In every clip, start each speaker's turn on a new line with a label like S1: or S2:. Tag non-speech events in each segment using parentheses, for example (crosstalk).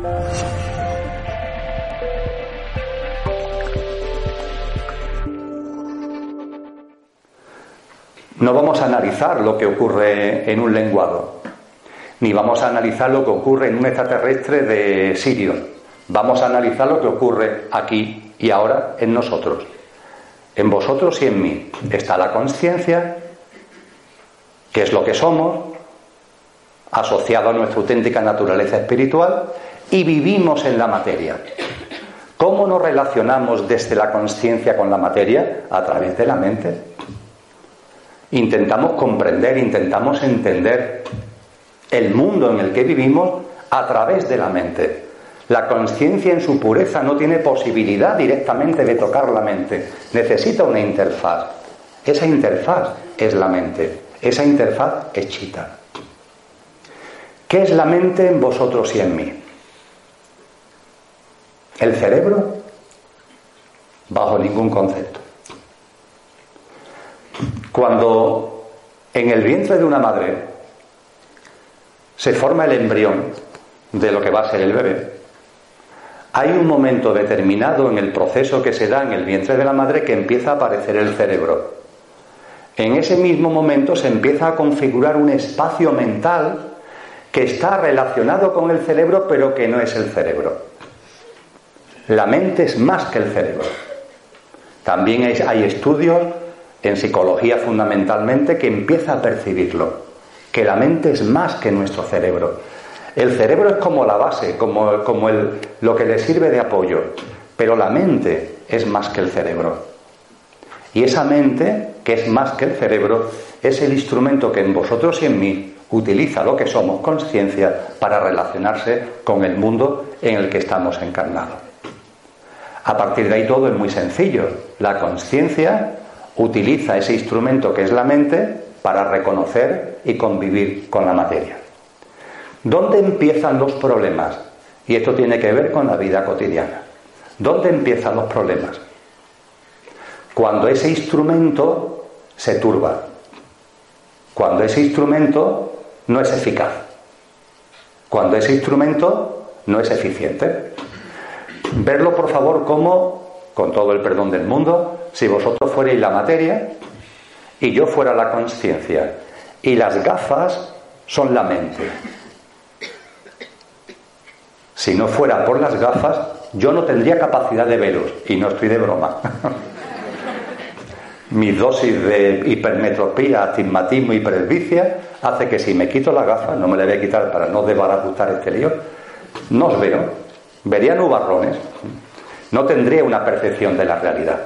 S1: No vamos a analizar lo que ocurre en un lenguado, ni vamos a analizar lo que ocurre en un extraterrestre de Sirio. Vamos a analizar lo que ocurre aquí y ahora en nosotros. En vosotros y en mí está la conciencia, que es lo que somos, asociado a nuestra auténtica naturaleza espiritual, y vivimos en la materia. ¿Cómo nos relacionamos desde la conciencia con la materia? A través de la mente. Intentamos comprender, intentamos entender el mundo en el que vivimos a través de la mente. La conciencia en su pureza no tiene posibilidad directamente de tocar la mente. Necesita una interfaz. Esa interfaz es la mente. Esa interfaz es chita. ¿Qué es la mente en vosotros y en mí? ¿El cerebro? Bajo ningún concepto. Cuando en el vientre de una madre se forma el embrión de lo que va a ser el bebé, hay un momento determinado en el proceso que se da en el vientre de la madre que empieza a aparecer el cerebro. En ese mismo momento se empieza a configurar un espacio mental que está relacionado con el cerebro pero que no es el cerebro. La mente es más que el cerebro. También hay, estudios en psicología fundamentalmente que empieza a percibirlo, que la mente es más que nuestro cerebro. El cerebro es como la base, como, lo que le sirve de apoyo, pero la mente es más que el cerebro. Y esa mente, que es más que el cerebro, es el instrumento que en vosotros y en mí utiliza lo que somos, conciencia, para relacionarse con el mundo en el que estamos encarnados. A partir de ahí todo es muy sencillo. La conciencia utiliza ese instrumento que es la mente para reconocer y convivir con la materia. ¿Dónde empiezan los problemas? Y esto tiene que ver con la vida cotidiana. ¿Dónde empiezan los problemas? Cuando ese instrumento se turba, cuando ese instrumento no es eficaz, cuando ese instrumento no es eficiente. Verlo, por favor, como, con todo el perdón del mundo, si vosotros fuerais la materia y yo fuera la conciencia y las gafas son la mente. Si no fuera por las gafas, yo no tendría capacidad de veros, y no estoy de broma. (laughs) Mi dosis de hipermetropía, astigmatismo y presbicia hace que si me quito las gafas, no me la voy a quitar para no desbaratar este lío, no os veo, vería nubarrones, no tendría una percepción de la realidad.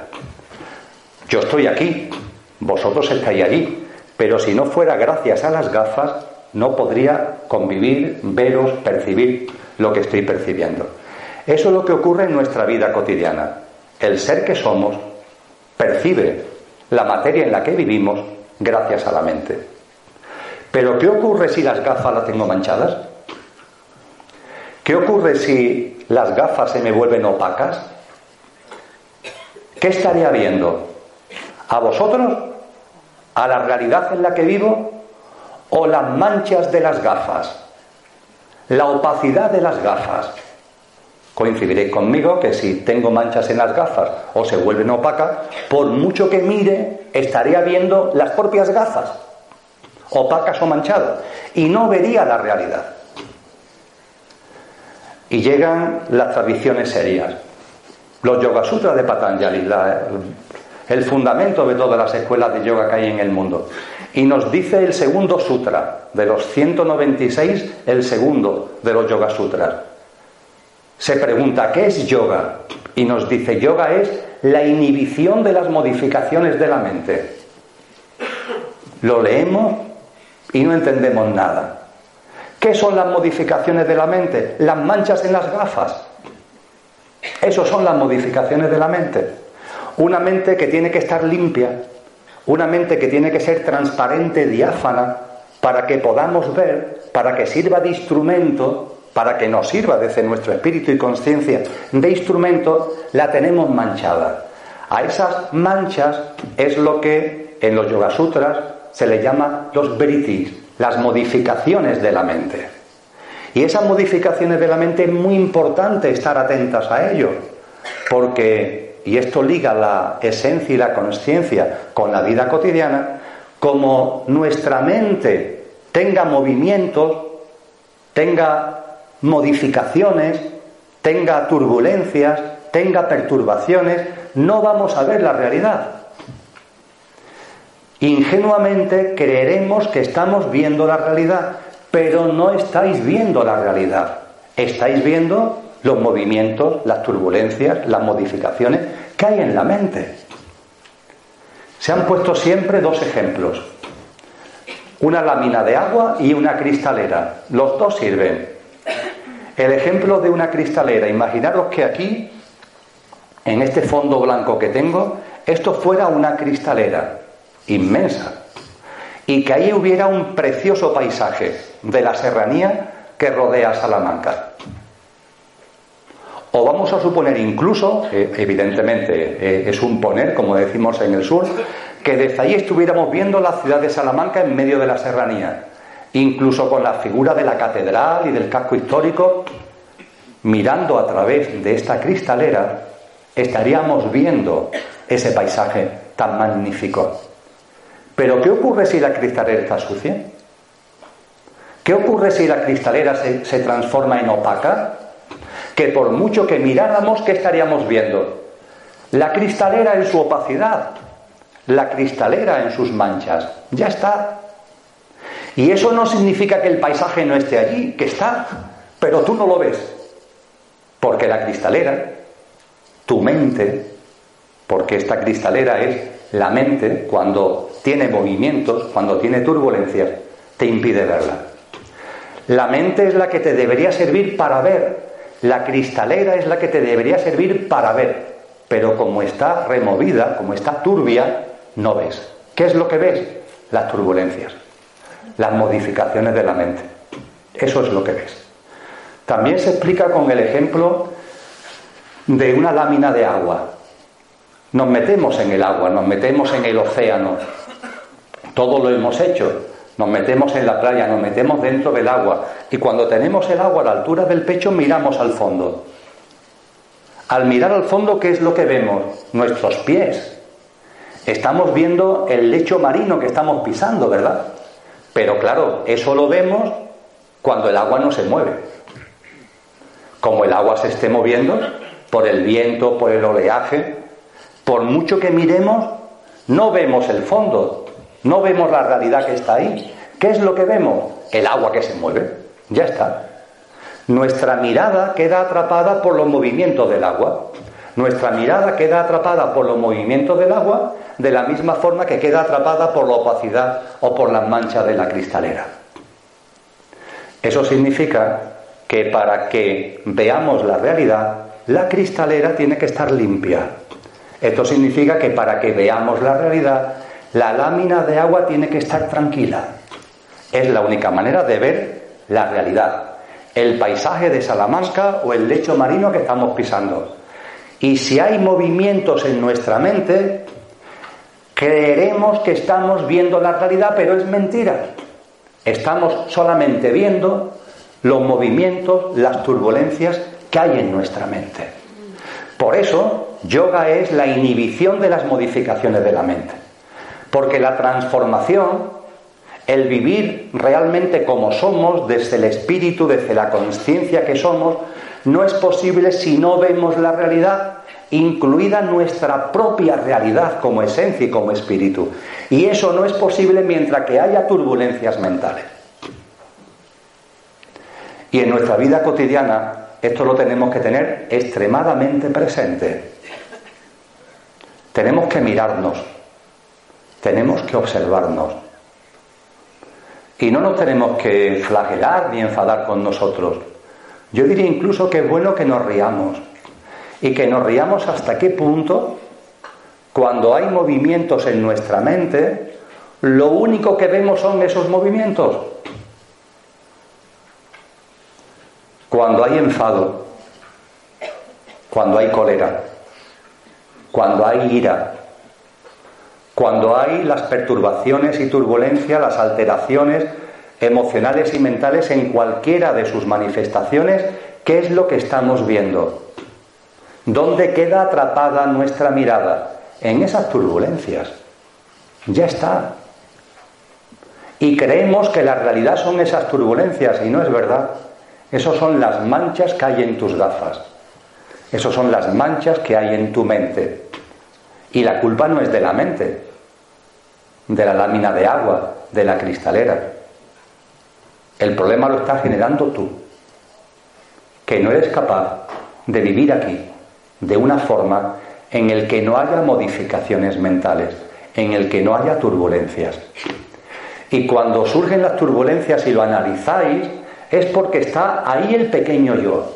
S1: Yo estoy aquí, vosotros estáis allí, pero si no fuera gracias a las gafas, no podría convivir, veros, percibir lo que estoy percibiendo. Eso es lo que ocurre en nuestra vida cotidiana. El ser que somos percibe la materia en la que vivimos gracias a la mente. Pero ¿qué ocurre si las gafas las tengo manchadas? ¿Qué ocurre si las gafas se me vuelven opacas? ¿Qué estaría viendo? ¿A vosotros? ¿A la realidad en la que vivo? ¿O las manchas de las gafas? La opacidad de las gafas. Coincidiréis conmigo que si tengo manchas en las gafas o se vuelven opacas, por mucho que mire, estaría viendo las propias gafas, opacas o manchadas, y no vería la realidad. Y llegan las tradiciones serias. Los Yoga Sutras de Patanjali, el fundamento de todas las escuelas de yoga que hay en el mundo. Y nos dice el segundo sutra, de los 196, el segundo de los Yoga Sutras se pregunta, ¿qué es yoga? Y nos dice, yoga es la inhibición de las modificaciones de la mente. Lo leemos y no entendemos nada. ¿Qué son las modificaciones de la mente? Las manchas en las gafas. Esas son las modificaciones de la mente. Una mente que tiene que estar limpia, una mente que tiene que ser transparente, diáfana, para que podamos ver, para que sirva de instrumento para que nos sirva desde nuestro espíritu y conciencia de instrumento, la tenemos manchada. A esas manchas es lo que en los Yoga Sutras se le llama los britis, las modificaciones de la mente. Y esas modificaciones de la mente es muy importante estar atentas a ello, porque, y esto liga la esencia y la conciencia con la vida cotidiana, como nuestra mente tenga movimientos, tenga modificaciones, tenga turbulencias, tenga perturbaciones, no vamos a ver la realidad. Ingenuamente creeremos que estamos viendo la realidad, pero no estáis viendo la realidad. Estáis viendo los movimientos, las turbulencias, las modificaciones que hay en la mente. Se han puesto siempre dos ejemplos. Una lámina de agua y una cristalera. Los dos sirven. El ejemplo de una cristalera. Imaginaros que aquí, en este fondo blanco que tengo, esto fuera una cristalera inmensa y que ahí hubiera un precioso paisaje de la serranía que rodea Salamanca. O vamos a suponer incluso, evidentemente eh, es un poner, como decimos en el sur, que desde ahí estuviéramos viendo la ciudad de Salamanca en medio de la serranía, incluso con la figura de la catedral y del casco histórico, mirando a través de esta cristalera, estaríamos viendo ese paisaje tan magnífico. Pero ¿qué ocurre si la cristalera está sucia? ¿Qué ocurre si la cristalera se, transforma en opaca? Que por mucho que miráramos, ¿qué estaríamos viendo? La cristalera en su opacidad, la cristalera en sus manchas. Ya está. Y eso no significa que el paisaje no esté allí, que está, pero tú no lo ves. Porque la cristalera, tu mente, porque esta cristalera es la mente, cuando tiene movimientos, cuando tiene turbulencias, te impide verla. La mente es la que te debería servir para ver, la cristalera es la que te debería servir para ver, pero como está removida, como está turbia, no ves. ¿Qué es lo que ves? Las turbulencias, las modificaciones de la mente. Eso es lo que ves. También se explica con el ejemplo de una lámina de agua. Nos metemos en el agua, nos metemos en el océano, todo lo hemos hecho. Nos metemos en la playa, nos metemos dentro del agua. Y cuando tenemos el agua a la altura del pecho, miramos al fondo. Al mirar al fondo, ¿qué es lo que vemos? Nuestros pies. Estamos viendo el lecho marino que estamos pisando, ¿verdad? Pero claro, eso lo vemos cuando el agua no se mueve. Como el agua se esté moviendo, por el viento, por el oleaje, por mucho que miremos, no vemos el fondo, no vemos la realidad que está ahí. ¿Qué es lo que vemos? El agua que se mueve. Ya está. Nuestra mirada queda atrapada por los movimientos del agua. Nuestra mirada queda atrapada por los movimientos del agua de la misma forma que queda atrapada por la opacidad o por las manchas de la cristalera. Eso significa que para que veamos la realidad, la cristalera tiene que estar limpia. Esto significa que para que veamos la realidad, la lámina de agua tiene que estar tranquila. Es la única manera de ver la realidad, el paisaje de Salamanca o el lecho marino que estamos pisando. Y si hay movimientos en nuestra mente, creeremos que estamos viendo la realidad, pero es mentira. Estamos solamente viendo los movimientos, las turbulencias que hay en nuestra mente. Por eso, yoga es la inhibición de las modificaciones de la mente. Porque la transformación, el vivir realmente como somos, desde el espíritu, desde la conciencia que somos, no es posible si no vemos la realidad, incluida nuestra propia realidad como esencia y como espíritu. Y eso no es posible mientras que haya turbulencias mentales. Y en nuestra vida cotidiana esto lo tenemos que tener extremadamente presente. Tenemos que mirarnos, tenemos que observarnos. Y no nos tenemos que flagelar ni enfadar con nosotros. Yo diría incluso que es bueno que nos riamos. Y que nos riamos hasta qué punto, cuando hay movimientos en nuestra mente, lo único que vemos son esos movimientos. Cuando hay enfado, cuando hay cólera, cuando hay ira, cuando hay las perturbaciones y turbulencias, las alteraciones emocionales y mentales en cualquiera de sus manifestaciones, ¿qué es lo que estamos viendo? ¿Dónde queda atrapada nuestra mirada? En esas turbulencias. Ya está. Y creemos que la realidad son esas turbulencias y no es verdad. Esas son las manchas que hay en tus gafas. Esas son las manchas que hay en tu mente. Y la culpa no es de la mente, de la lámina de agua, de la cristalera. El problema lo estás generando tú, que no eres capaz de vivir aquí de una forma en el que no haya modificaciones mentales, en el que no haya turbulencias. Y cuando surgen las turbulencias y lo analizáis, es porque está ahí el pequeño yo.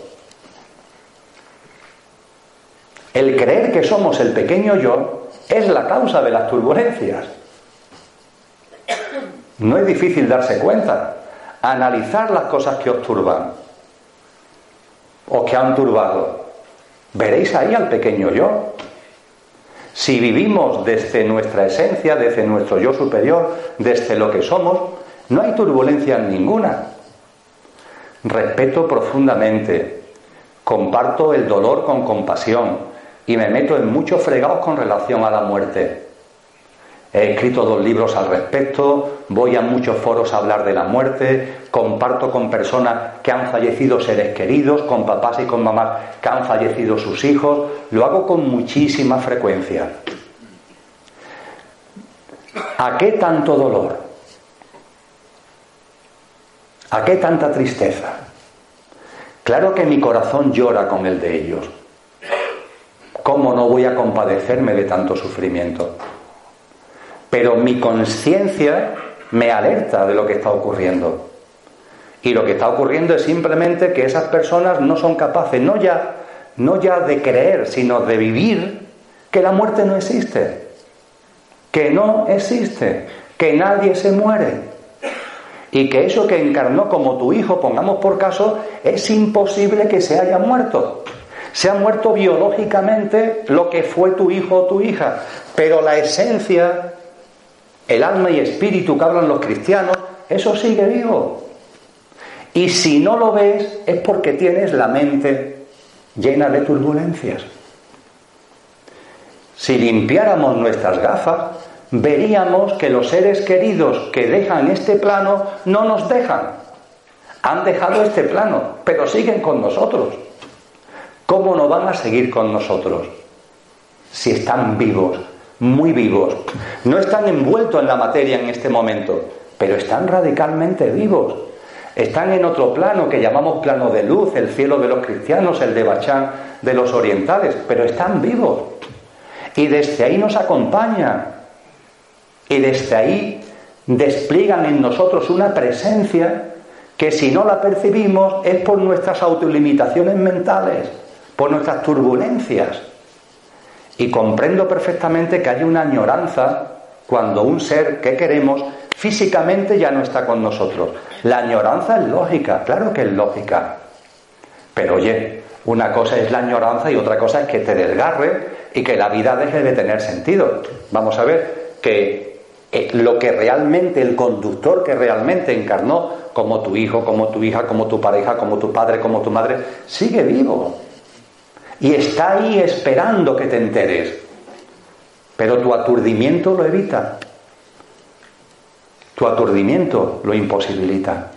S1: El creer que somos el pequeño yo es la causa de las turbulencias. No es difícil darse cuenta. Analizar las cosas que os turban o que han turbado. Veréis ahí al pequeño yo. Si vivimos desde nuestra esencia, desde nuestro yo superior, desde lo que somos, no hay turbulencia ninguna. Respeto profundamente, comparto el dolor con compasión y me meto en muchos fregados con relación a la muerte. He escrito dos libros al respecto, voy a muchos foros a hablar de la muerte, comparto con personas que han fallecido seres queridos, con papás y con mamás que han fallecido sus hijos, lo hago con muchísima frecuencia. ¿A qué tanto dolor? ¿A qué tanta tristeza? Claro que mi corazón llora con el de ellos. ¿Cómo no voy a compadecerme de tanto sufrimiento? pero mi conciencia me alerta de lo que está ocurriendo. Y lo que está ocurriendo es simplemente que esas personas no son capaces, no ya, no ya de creer, sino de vivir que la muerte no existe, que no existe, que nadie se muere. Y que eso que encarnó como tu hijo, pongamos por caso, es imposible que se haya muerto. Se ha muerto biológicamente lo que fue tu hijo o tu hija, pero la esencia el alma y espíritu que hablan los cristianos, eso sigue vivo. Y si no lo ves es porque tienes la mente llena de turbulencias. Si limpiáramos nuestras gafas, veríamos que los seres queridos que dejan este plano no nos dejan. Han dejado este plano, pero siguen con nosotros. ¿Cómo no van a seguir con nosotros? Si están vivos, muy vivos. No están envueltos en la materia en este momento, pero están radicalmente vivos. Están en otro plano que llamamos plano de luz, el cielo de los cristianos, el de Bachán de los orientales, pero están vivos. Y desde ahí nos acompañan. Y desde ahí despliegan en nosotros una presencia que si no la percibimos es por nuestras autolimitaciones mentales, por nuestras turbulencias. Y comprendo perfectamente que hay una añoranza cuando un ser que queremos físicamente ya no está con nosotros. La añoranza es lógica, claro que es lógica. Pero oye, una cosa es la añoranza y otra cosa es que te desgarre y que la vida deje de tener sentido. Vamos a ver que eh, lo que realmente, el conductor que realmente encarnó como tu hijo, como tu hija, como tu pareja, como tu padre, como tu madre, sigue vivo y está ahí esperando que te enteres. Pero tu aturdimiento lo evita. Tu aturdimiento lo imposibilita.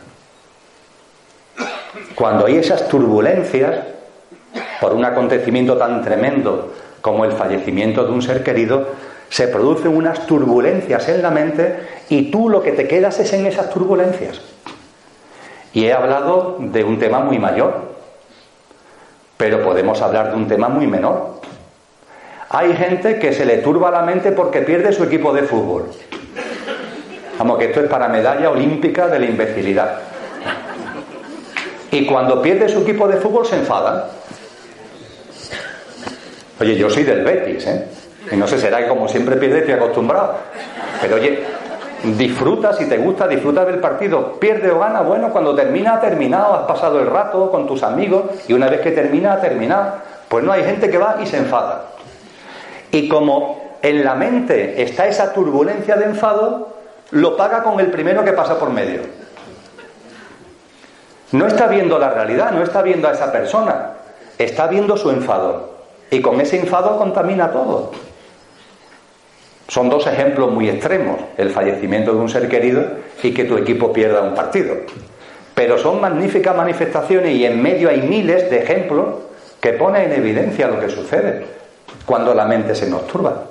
S1: Cuando hay esas turbulencias, por un acontecimiento tan tremendo como el fallecimiento de un ser querido, se producen unas turbulencias en la mente y tú lo que te quedas es en esas turbulencias. Y he hablado de un tema muy mayor, pero podemos hablar de un tema muy menor. Hay gente que se le turba la mente porque pierde su equipo de fútbol. Vamos, que esto es para medalla olímpica de la imbecilidad. Y cuando pierde su equipo de fútbol se enfadan. Oye, yo soy del Betis, ¿eh? Y no sé, será que como siempre pierde estoy acostumbrado. Pero oye, disfruta, si te gusta, disfruta del partido. Pierde o gana, bueno, cuando termina, ha terminado, has pasado el rato con tus amigos y una vez que termina, ha terminado. Pues no hay gente que va y se enfada. Y como en la mente está esa turbulencia de enfado, lo paga con el primero que pasa por medio. No está viendo la realidad, no está viendo a esa persona, está viendo su enfado. Y con ese enfado contamina todo. Son dos ejemplos muy extremos, el fallecimiento de un ser querido y que tu equipo pierda un partido. Pero son magníficas manifestaciones y en medio hay miles de ejemplos que ponen en evidencia lo que sucede cuando la mente se nos turba.